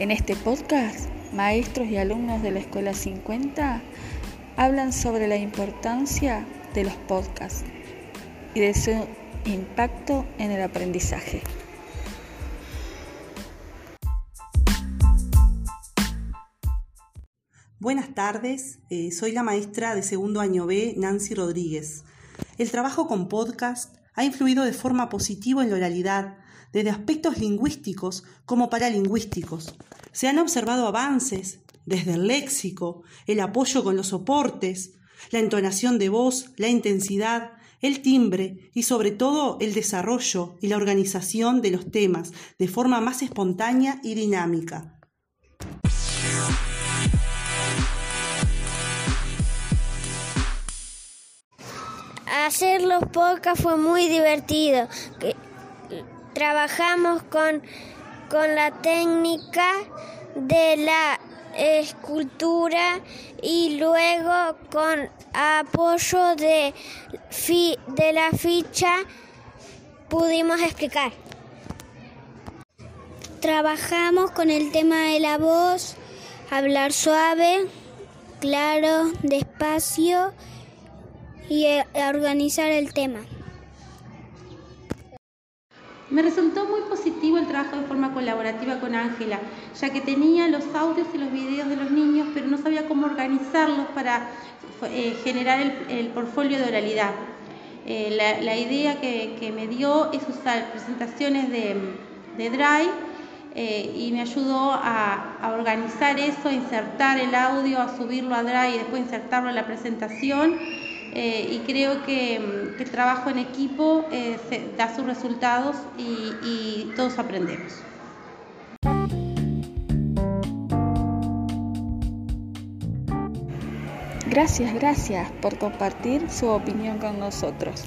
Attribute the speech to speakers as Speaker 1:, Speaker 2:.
Speaker 1: En este podcast, maestros y alumnos de la Escuela 50 hablan sobre la importancia de los podcasts y de su impacto en el aprendizaje.
Speaker 2: Buenas tardes, eh, soy la maestra de segundo año B, Nancy Rodríguez. El trabajo con podcast ha influido de forma positiva en la oralidad, desde aspectos lingüísticos como paralingüísticos. Se han observado avances desde el léxico, el apoyo con los soportes, la entonación de voz, la intensidad, el timbre y sobre todo el desarrollo y la organización de los temas de forma más espontánea y dinámica.
Speaker 3: Hacer los podcasts fue muy divertido. Trabajamos con, con la técnica de la escultura y luego con apoyo de, de la ficha pudimos explicar. Trabajamos con el tema de la voz, hablar suave, claro, despacio y eh, organizar el tema.
Speaker 4: Me resultó muy positivo el trabajo de forma colaborativa con Ángela, ya que tenía los audios y los videos de los niños, pero no sabía cómo organizarlos para eh, generar el, portfolio de oralidad. Eh, la, idea que, me dio es usar presentaciones de, Drive y me ayudó a, a, organizar eso, insertar el audio, a subirlo a Drive y después insertarlo en la presentación eh, y creo que, el trabajo en equipo eh, da sus resultados y todos aprendemos.
Speaker 1: Gracias, gracias por compartir su opinión con nosotros.